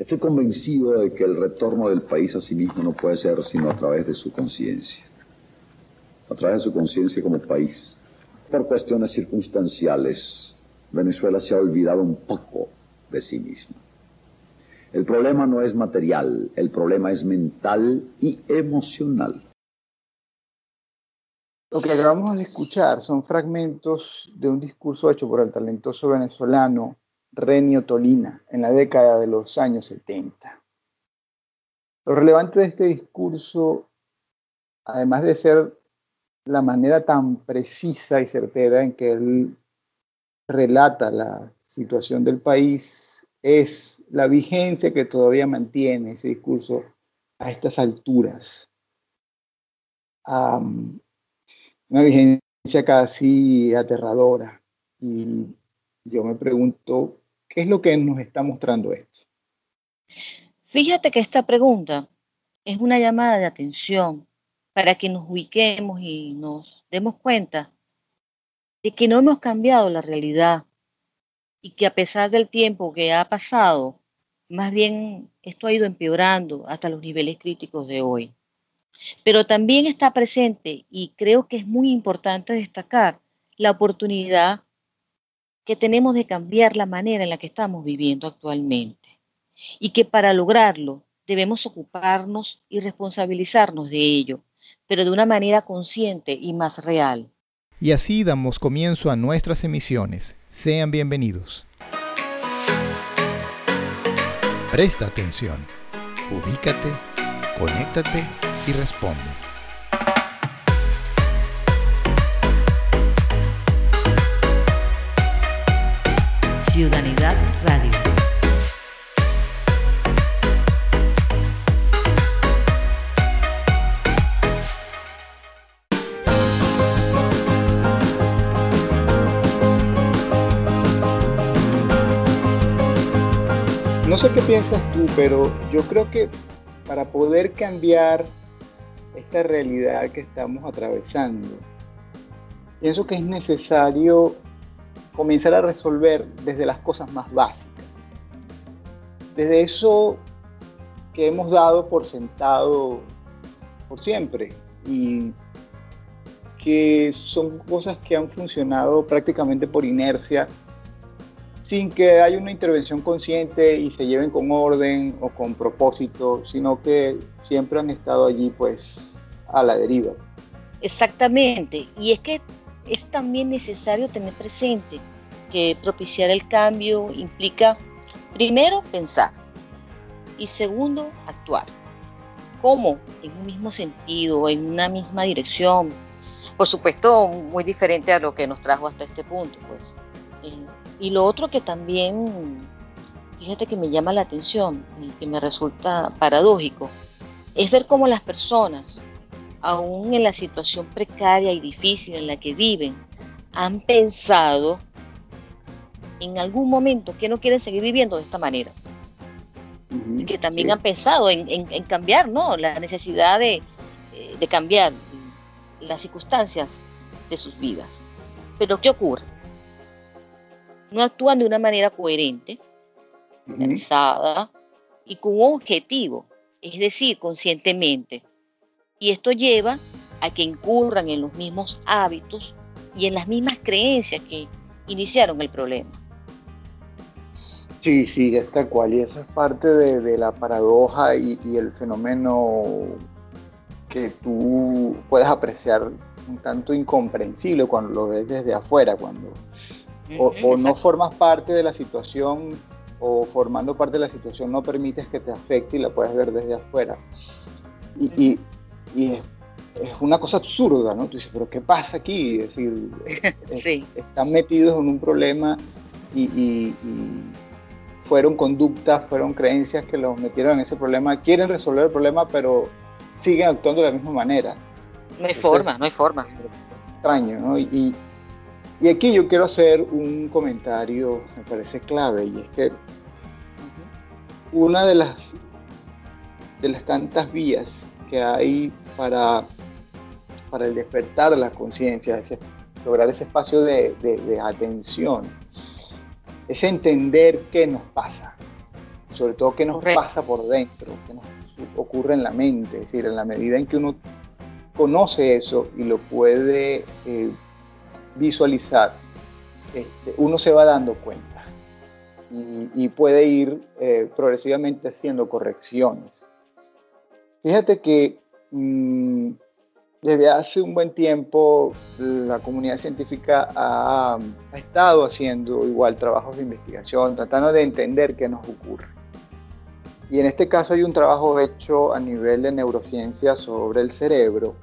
Estoy convencido de que el retorno del país a sí mismo no puede ser sino a través de su conciencia. A través de su conciencia como país. Por cuestiones circunstanciales, Venezuela se ha olvidado un poco de sí misma. El problema no es material, el problema es mental y emocional. Lo que acabamos de escuchar son fragmentos de un discurso hecho por el talentoso venezolano Renio Tolina en la década de los años 70. Lo relevante de este discurso, además de ser la manera tan precisa y certera en que él relata la situación del país, es la vigencia que todavía mantiene ese discurso a estas alturas. una vigencia casi aterradora. Y yo me pregunto, ¿qué es lo que nos está mostrando esto? Fíjate que esta pregunta es una llamada de atención para que nos ubiquemos y nos demos cuenta de que no hemos cambiado la realidad y que a pesar del tiempo que ha pasado, más bien esto ha ido empeorando hasta los niveles críticos de hoy. Pero también está presente, y creo que es muy importante destacar, la oportunidad que tenemos de cambiar la manera en la que estamos viviendo actualmente. Y que para lograrlo debemos ocuparnos y responsabilizarnos de ello, pero de una manera consciente y más real. Y así damos comienzo a nuestras emisiones. Sean bienvenidos. Presta atención, ubícate, conéctate y responde. Radio. No sé qué piensas tú, pero yo creo que para poder cambiar esta realidad que estamos atravesando, pienso que es necesario comenzar a resolver desde las cosas más básicas. Desde eso que hemos dado por sentado por siempre y que son cosas que han funcionado prácticamente por inercia sin que haya una intervención consciente y se lleven con orden o con propósito, sino que siempre han estado allí pues a la deriva. Exactamente, y es que es también necesario tener presente que propiciar el cambio implica, primero, pensar y segundo, actuar. ¿Cómo? En un mismo sentido, en una misma dirección. Por supuesto, muy diferente a lo que nos trajo hasta este punto, pues. Eh, y lo otro que también, fíjate que me llama la atención y que me resulta paradójico, es ver cómo las personas, aún en la situación precaria y difícil en la que viven, han pensado en algún momento que no quieren seguir viviendo de esta manera. y que también han pensado en, cambiar, ¿no? La necesidad de, eh, de cambiar las circunstancias de sus vidas. Pero ¿qué ocurre? no actúan de una manera coherente, organizada y con un objetivo, es decir, conscientemente. Y esto lleva a que incurran en los mismos hábitos y en las mismas creencias que iniciaron el problema. Sí, sí, es tal cual. Y eso es parte de, la paradoja y, y, el fenómeno que tú puedes apreciar un tanto incomprensible cuando lo ves desde afuera, cuando o, no formas parte de la situación o formando parte de la situación no permites que te afecte y la puedes ver desde afuera. Y, es, una cosa absurda, ¿no? Tú dices, pero ¿qué pasa aquí? Es decir, están metidos en un problema y, fueron conductas, fueron creencias que los metieron en ese problema, quieren resolver el problema, pero siguen actuando de la misma manera. No hay forma, no hay forma. Extraño, ¿no? Y, y aquí yo quiero hacer un comentario, me parece clave, y es que una de las, de las tantas vías que hay para, para el despertar de la conciencia, lograr ese espacio de, de, atención, es entender qué nos pasa. sobre todo qué nos pasa por dentro, qué nos ocurre en la mente, es decir, en la medida en que uno conoce eso y lo puede eh, visualizar, este, uno se va dando cuenta y, puede ir eh, progresivamente haciendo correcciones. Fíjate que mm, desde hace un buen tiempo la comunidad científica ha, ha, estado haciendo igual trabajos de investigación, tratando de entender qué nos ocurre. Y en este caso hay un trabajo hecho a nivel de neurociencia sobre el cerebro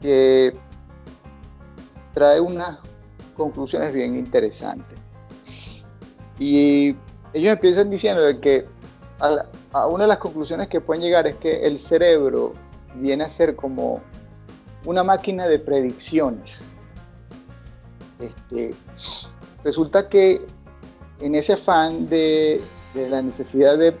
que trae unas conclusiones bien interesantes. Y ellos empiezan diciendo que una de las conclusiones que pueden llegar es que el cerebro viene a ser como una máquina de predicciones. Este, resulta que en ese afán de, la necesidad de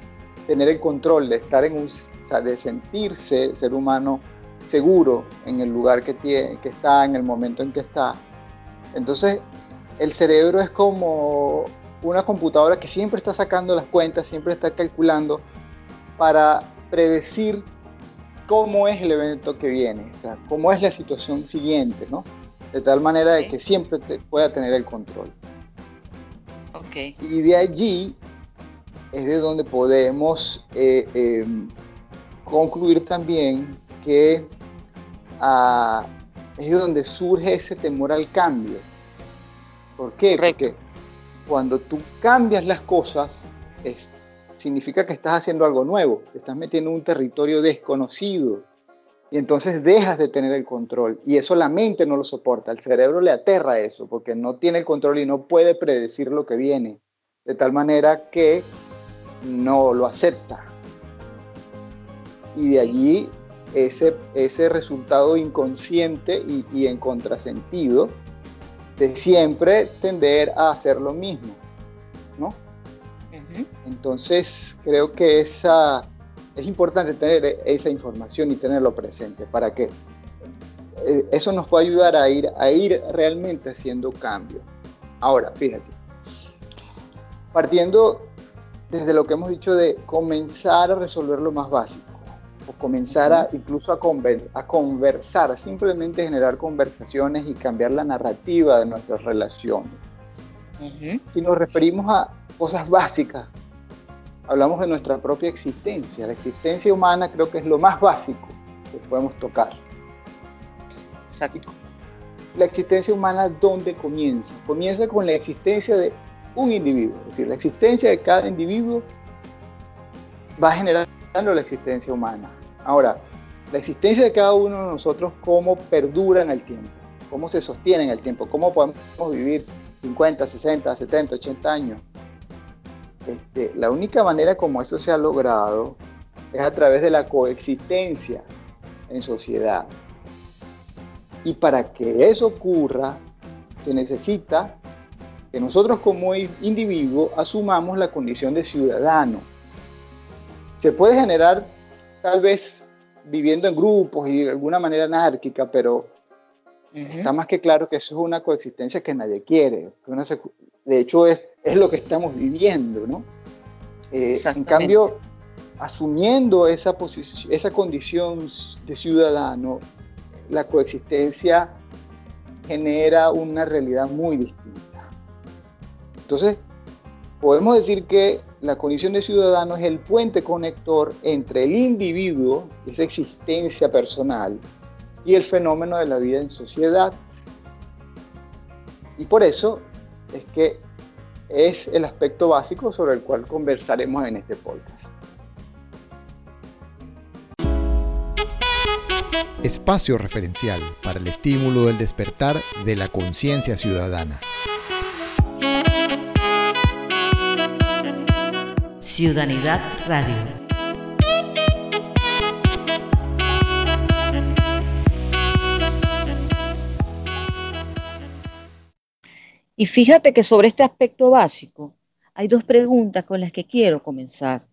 tener el control, de estar en un, o sea, de sentirse ser humano seguro en el lugar que, tiene, que está, en el momento en que está. Entonces, el cerebro es como una computadora que siempre está sacando las cuentas, siempre está calculando para predecir cómo es el evento que viene, o sea, cómo es la situación siguiente, ¿no? De tal manera de que siempre pueda tener el control. Okay. Y de allí es de donde podemos eh, em, concluir también que ah, es de donde surge ese temor al cambio. ¿Por qué? Porque cuando tú cambias las cosas, significa que estás haciendo algo nuevo, te estás metiendo en un territorio desconocido y entonces dejas de tener el control y eso la mente no lo soporta, el cerebro le aterra eso porque no tiene el control y no puede predecir lo que viene, de tal manera que no lo acepta. Y de allí ese, ese resultado inconsciente y, y en contrasentido de siempre tender a hacer lo mismo, ¿no? Entonces, creo que esa, es importante tener esa información y tenerlo presente para que eh, eso nos pueda ayudar a ir, a ir realmente haciendo cambio. Ahora, fíjate, partiendo desde lo que hemos dicho de comenzar a resolver lo más básico, o comenzar a, incluso a, a conversar, simplemente generar conversaciones y cambiar la narrativa de nuestras relaciones. Si nos referimos a cosas básicas, hablamos de nuestra propia existencia. La existencia humana creo que es lo más básico que podemos tocar. Exacto. La existencia humana, ¿dónde comienza? Comienza con la existencia de un individuo. Es decir, la existencia de cada individuo va generando la existencia humana. Ahora, la existencia de cada uno de nosotros, cómo perdura en el tiempo, cómo se sostiene en el tiempo, cómo podemos vivir 50, 60, 70, 80 años. Este, la única manera como eso se ha logrado es a través de la coexistencia en sociedad. Y para que eso ocurra, se necesita que nosotros como individuo asumamos la condición de ciudadano. Se puede generar tal vez viviendo en grupos y de alguna manera anárquica, pero está más que claro que eso es una coexistencia que nadie quiere. de hecho, es, es, lo que estamos viviendo, ¿no? Eh, en cambio, asumiendo esa, posición, esa condición de ciudadano, la coexistencia genera una realidad muy distinta. Entonces, podemos decir que la condición de ciudadano es el puente conector entre el individuo, esa existencia personal, y el fenómeno de la vida en sociedad. Y por eso es que es el aspecto básico sobre el cual conversaremos en este podcast. Espacio referencial para el estímulo del despertar de la conciencia ciudadana. Ciudadanidad Radio. Y fíjate que sobre este aspecto básico hay dos preguntas con las que quiero comenzar.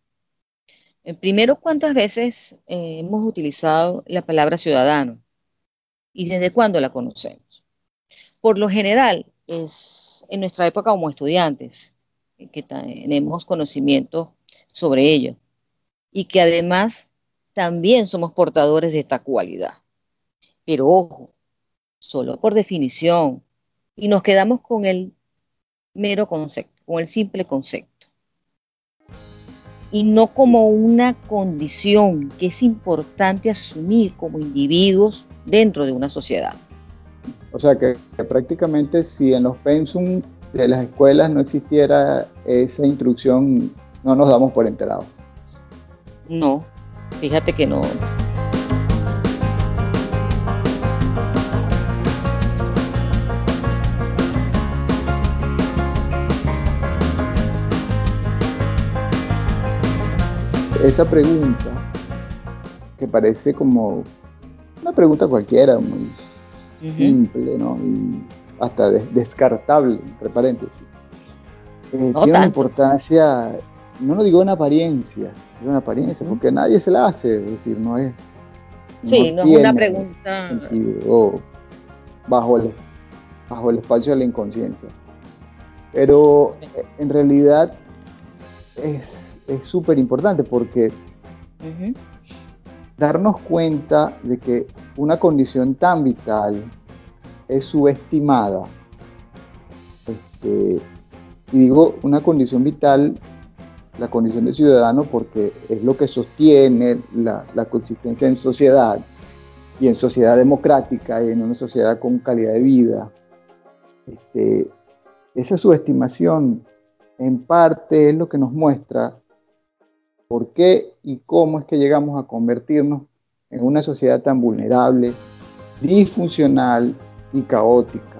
El primero, ¿cuántas veces eh, hemos utilizado la palabra ciudadano? ¿Y desde cuándo la conocemos? Por lo general, es en nuestra época como estudiantes, que tenemos conocimiento sobre ello y que además también somos portadores de esta cualidad. Pero ojo, solo por definición, y nos quedamos con el mero concepto, con el simple concepto. Y no como una condición que es importante asumir como individuos dentro de una sociedad. O sea que, prácticamente si en los pensum de las escuelas no existiera esa instrucción, no nos damos por enterados. No, fíjate que no. Esa pregunta, que parece como una pregunta cualquiera, muy simple, ¿no? Y hasta descartable, entre paréntesis. Eh, tiene una importancia, no lo digo en apariencia, digo en apariencia, porque nadie se la hace, es decir, no es. Sí, no, es una pregunta. bajo el, bajo el espacio de la inconsciencia. Pero eh, en realidad es súper importante porque darnos cuenta de que una condición tan vital es subestimada. Este, y digo una condición vital, la condición de ciudadano, porque es lo que sostiene la, la consistencia en sociedad y en sociedad democrática y en una sociedad con calidad de vida. Este, esa subestimación en parte es lo que nos muestra por qué y cómo es que llegamos a convertirnos en una sociedad tan vulnerable, disfuncional y caótica.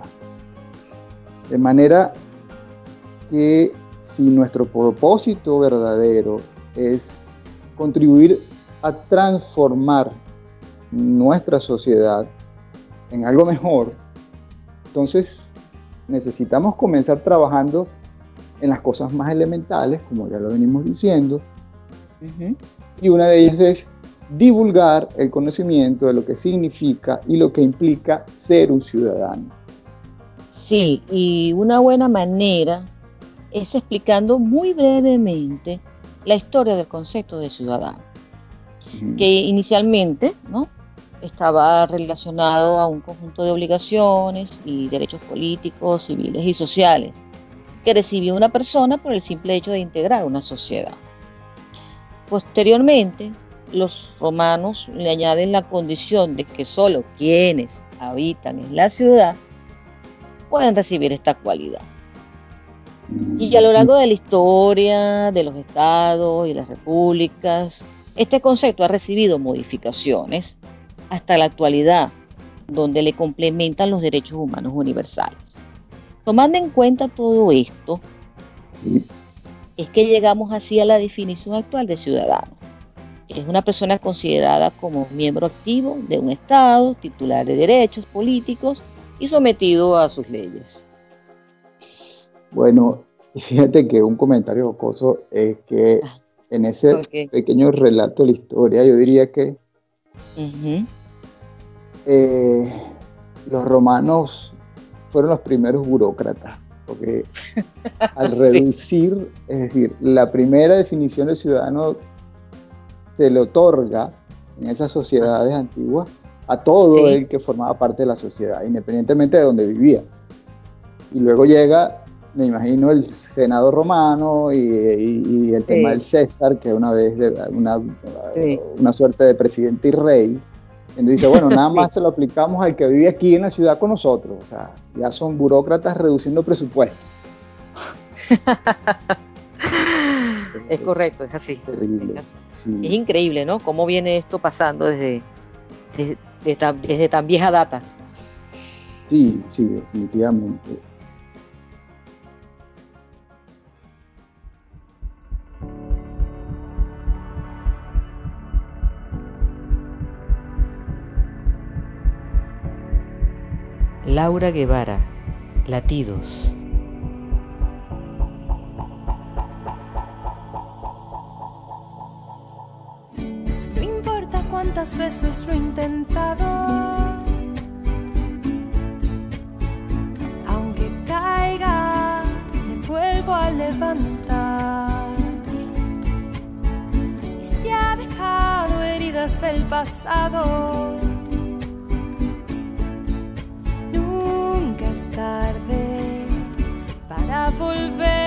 De manera que si nuestro propósito verdadero es contribuir a transformar nuestra sociedad en algo mejor, entonces necesitamos comenzar trabajando en las cosas más elementales, como ya lo venimos diciendo, y una de ellas es divulgar el conocimiento de lo que significa y lo que implica ser un ciudadano. Sí, y una buena manera es explicando muy brevemente la historia del concepto de ciudadano, que inicialmente ¿no? estaba relacionado a un conjunto de obligaciones y derechos políticos, civiles y sociales que recibió una persona por el simple hecho de integrar una sociedad. Posteriormente, los romanos le añaden la condición de que solo quienes habitan en la ciudad pueden recibir esta cualidad. Y a lo largo de la historia de los estados y las repúblicas, este concepto ha recibido modificaciones hasta la actualidad, donde le complementan los derechos humanos universales. Tomando en cuenta todo esto, es que llegamos así a la definición actual de ciudadano. Es una persona considerada como miembro activo de un Estado, titular de derechos políticos y sometido a sus leyes. Bueno, fíjate que un comentario jocoso es que ah, en ese pequeño relato de la historia, yo diría que eh, los romanos fueron los primeros burócratas porque al reducir, es decir, la primera definición de ciudadano se le otorga en esas sociedades antiguas a todo el que formaba parte de la sociedad, independientemente de donde vivía. Y luego llega, me imagino, el Senado romano y, el tema del César, que una vez una, una suerte de presidente y rey, entonces dice, bueno, nada más se lo aplicamos al que vive aquí en la ciudad con nosotros. O sea, ya son burócratas reduciendo presupuesto. es correcto, es así. Es, increíble, ¿no? Cómo viene esto pasando desde, desde tan vieja data. Sí, sí, definitivamente. Laura Guevara, Latidos. No importa cuántas veces lo he intentado, aunque caiga, me vuelvo a levantar. Y se ha dejado heridas el pasado. Tarde para volver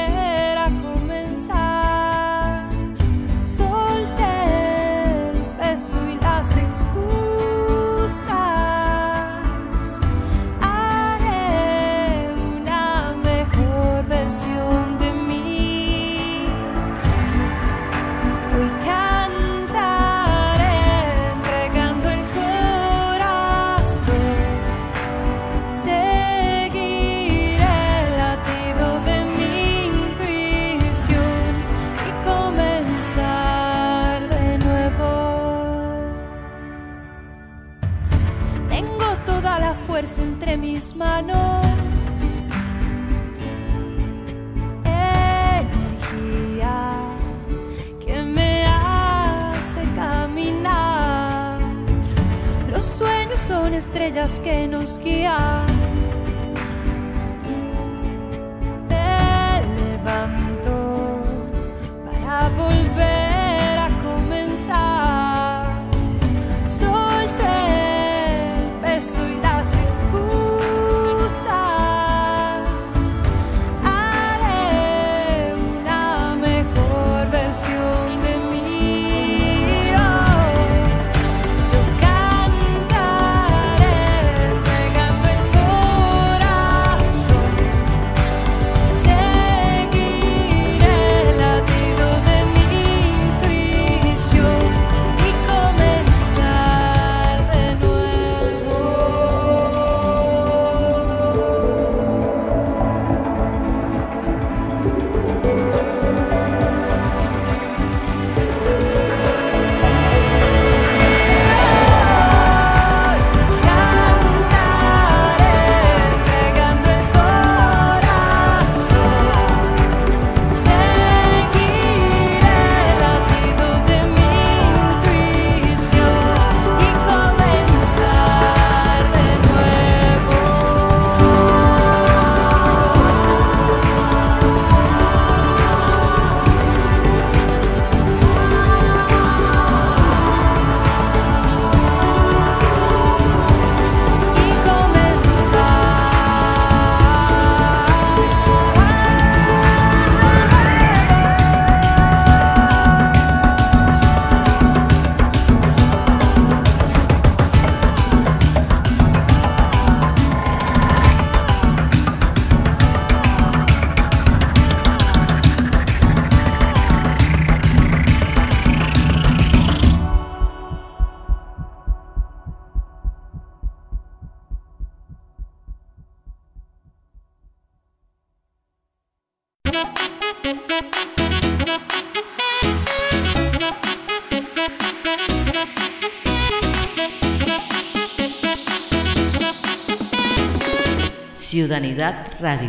Ciudadanidad Radio.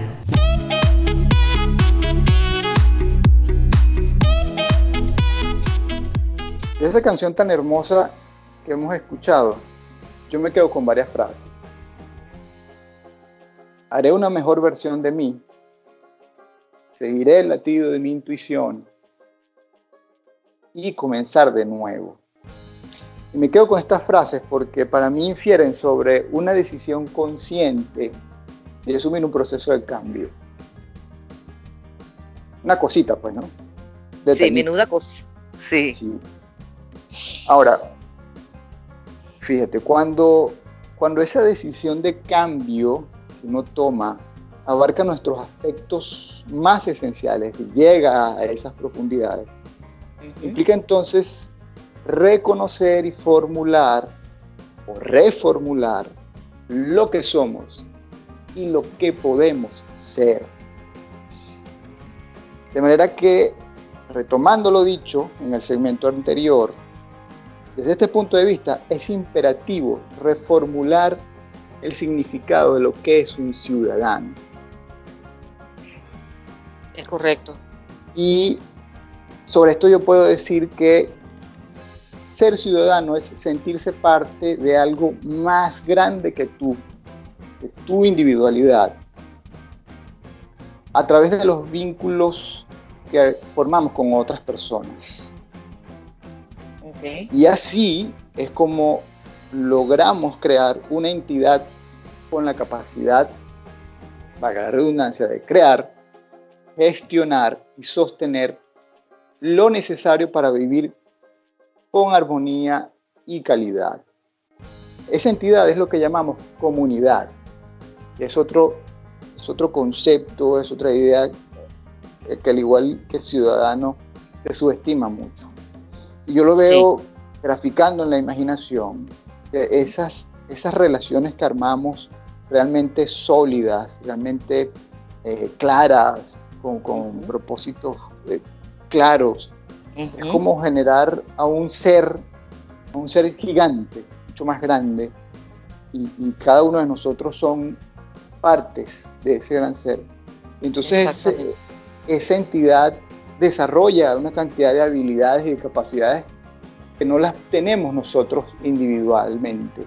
De esa canción tan hermosa que hemos escuchado, yo me quedo con varias frases. Haré una mejor versión de mí. Seguiré el latido de mi intuición. Y comenzar de nuevo. Y me quedo con estas frases porque para mí infieren sobre una decisión consciente de asumir un proceso de cambio. Una cosita, pues, ¿no? Sí, menuda cosa. Sí. Sí. Ahora, fíjate, cuando, cuando esa decisión de cambio que uno toma abarca nuestros aspectos más esenciales y llega a esas profundidades, implica entonces reconocer y formular o reformular lo que somos y lo que podemos ser. De manera que, retomando lo dicho en el segmento anterior, desde este punto de vista es imperativo reformular el significado de lo que es un ciudadano. Es correcto. Y sobre esto yo puedo decir que ser ciudadano es sentirse parte de algo más grande que tú, de tu individualidad, a través de los vínculos que formamos con otras personas. Y así es como logramos crear una entidad con la capacidad, vaga la redundancia, de crear, gestionar y sostener lo necesario para vivir con armonía y calidad. Esa entidad es lo que llamamos comunidad. Es otro, es otro concepto, es otra idea que al igual que el ciudadano se subestima mucho. Y yo lo veo graficando en la imaginación, esas, esas relaciones que armamos realmente sólidas, realmente eh, claras, con, con propósitos eh, claros. Es como generar a un ser, a un ser gigante, mucho más grande, y, y, cada uno de nosotros son partes de ese gran ser. Entonces esa entidad desarrolla una cantidad de habilidades y de capacidades que no las tenemos nosotros individualmente.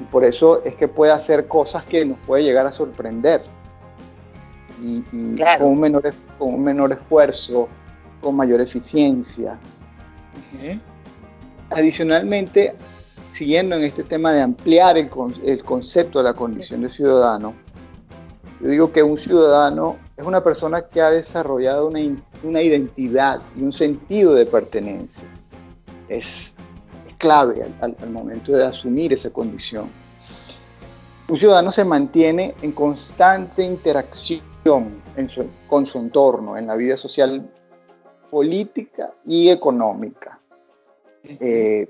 Y por eso es que puede hacer cosas que nos puede llegar a sorprender. Y, con, un menor, con un menor esfuerzo, con mayor eficiencia. Adicionalmente, siguiendo en este tema de ampliar el, el concepto de la condición de ciudadano, yo digo que un ciudadano es una persona que ha desarrollado una, una identidad y un sentido de pertenencia. Es, es clave al, al, momento de asumir esa condición. Un ciudadano se mantiene en constante interacción en su, con su entorno, en la vida social, política y económica. Eh,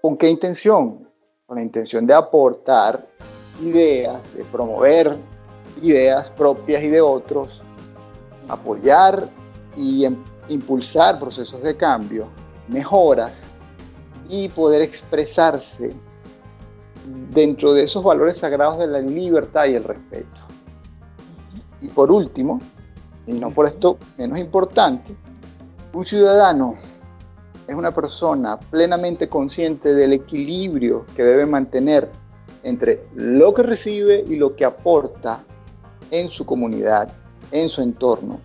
¿Con qué intención? Con la intención de aportar ideas, de promover ideas propias y de otros, apoyar y em, impulsar procesos de cambio, mejoras y poder expresarse dentro de esos valores sagrados de la libertad y el respeto. Y por último, y no por esto menos importante, un ciudadano es una persona plenamente consciente del equilibrio que debe mantener entre lo que recibe y lo que aporta en su comunidad, en su entorno.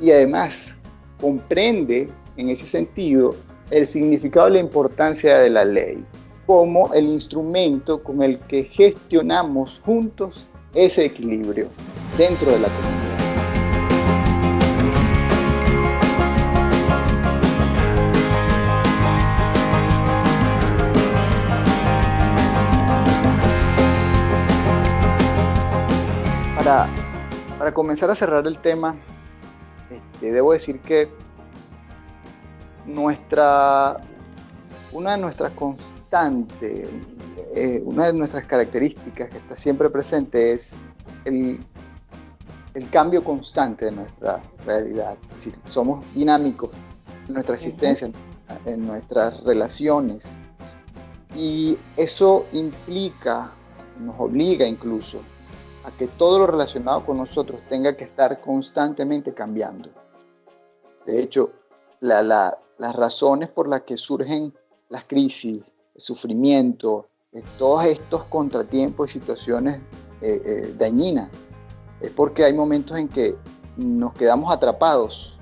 Y además comprende en ese sentido el significado y la importancia de la ley como el instrumento con el que gestionamos juntos ese equilibrio dentro de la comunidad. Para, comenzar a cerrar el tema, este, debo decir que nuestra, una de nuestras constantes, eh, una de nuestras características que está siempre presente es el, cambio constante de nuestra realidad. Es decir, somos dinámicos en nuestra existencia, en nuestras relaciones. Y eso implica, nos obliga incluso a que todo lo relacionado con nosotros tenga que estar constantemente cambiando. De hecho, las razones por las que surgen las crisis, sufrimiento, eh, todos estos contratiempos y situaciones eh, eh, dañinas, es porque hay momentos en que nos quedamos atrapados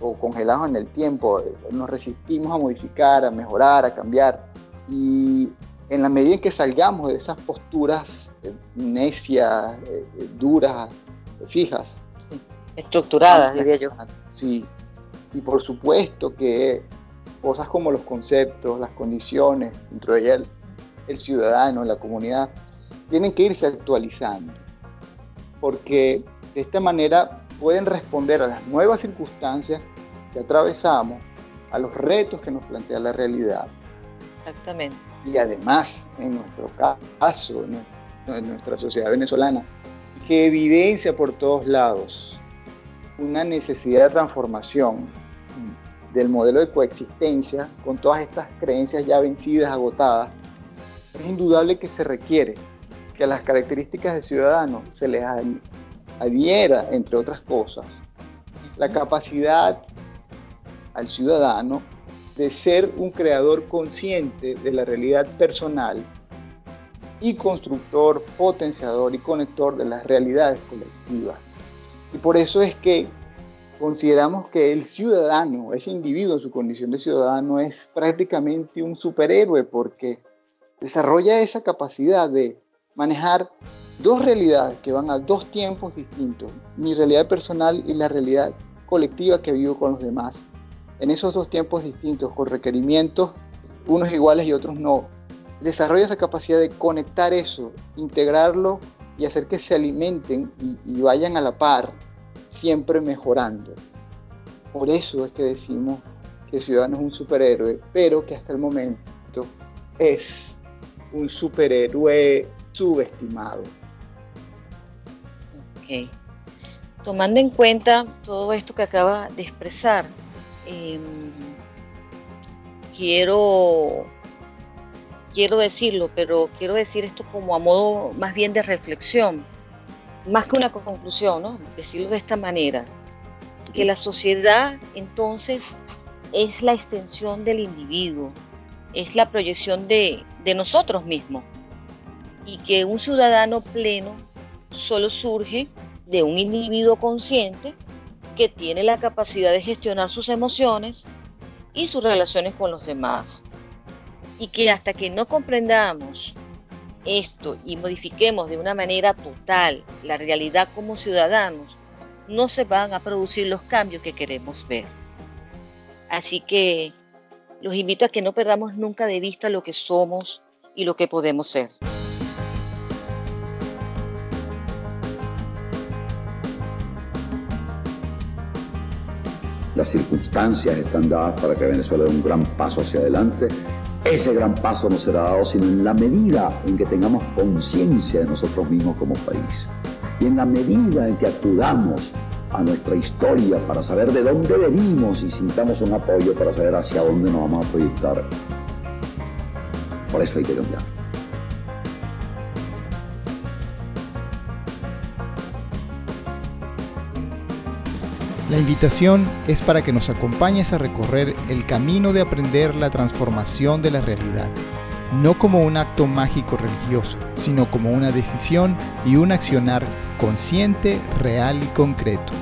o congelados en el tiempo, nos resistimos a modificar, a mejorar, a cambiar. Y en la medida en que salgamos de esas posturas eh, necias, eh, eh, duras, fijas. Estructuradas, diría yo. Sí, y por supuesto que cosas como los conceptos, las condiciones, dentro de ellas el, ciudadano, la comunidad, tienen que irse actualizando, porque de esta manera pueden responder a las nuevas circunstancias que atravesamos, a los retos que nos plantea la realidad. Exactamente y además, en nuestro caso, en nuestra sociedad venezolana, que evidencia por todos lados una necesidad de transformación del modelo de coexistencia con todas estas creencias ya vencidas, agotadas, es indudable que se requiere que a las características del ciudadano se les adhiera, entre otras cosas, la capacidad al ciudadano de ser un creador consciente de la realidad personal y constructor, potenciador y conector de las realidades colectivas. Y por eso es que consideramos que el ciudadano, ese individuo en su condición de ciudadano, es prácticamente un superhéroe porque desarrolla esa capacidad de manejar dos realidades que van a dos tiempos distintos, mi realidad personal y la realidad colectiva que vivo con los demás. En esos dos tiempos distintos, con requerimientos, unos iguales y otros no, desarrolla esa capacidad de conectar eso, integrarlo y hacer que se alimenten y, vayan a la par, siempre mejorando. Por eso es que decimos que Ciudadano es un superhéroe, pero que hasta el momento es un superhéroe subestimado. Ok. Tomando en cuenta todo esto que acaba de expresar, em, quiero quiero decirlo, pero quiero decir esto como a modo más bien de reflexión, más que una conclusión, ¿no? Decirlo de esta manera, que la sociedad entonces es la extensión del individuo, es la proyección de, de nosotros mismos, y que un ciudadano pleno solo surge de un individuo consciente que tiene la capacidad de gestionar sus emociones y sus relaciones con los demás y que hasta que no comprendamos esto y modifiquemos de una manera total la realidad como ciudadanos, no se van a producir los cambios que queremos ver. Así que los invito a que no perdamos nunca de vista lo que somos y lo que podemos ser. Las circunstancias están dadas para que Venezuela dé un gran paso hacia adelante ese gran paso no será dado sino en la medida en que tengamos conciencia de nosotros mismos como país y en la medida en que acudamos a nuestra historia para saber de dónde venimos y sintamos un apoyo para saber hacia dónde nos vamos a proyectar. Por eso hay que cambiar. La invitación es para que nos acompañes a recorrer el camino de aprender la transformación de la realidad, no como un acto mágico religioso, sino como una decisión y un accionar consciente, real y concreto.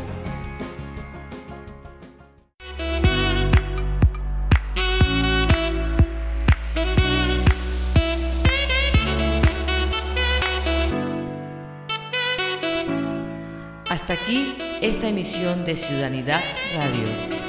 De Ciudadanidad Radio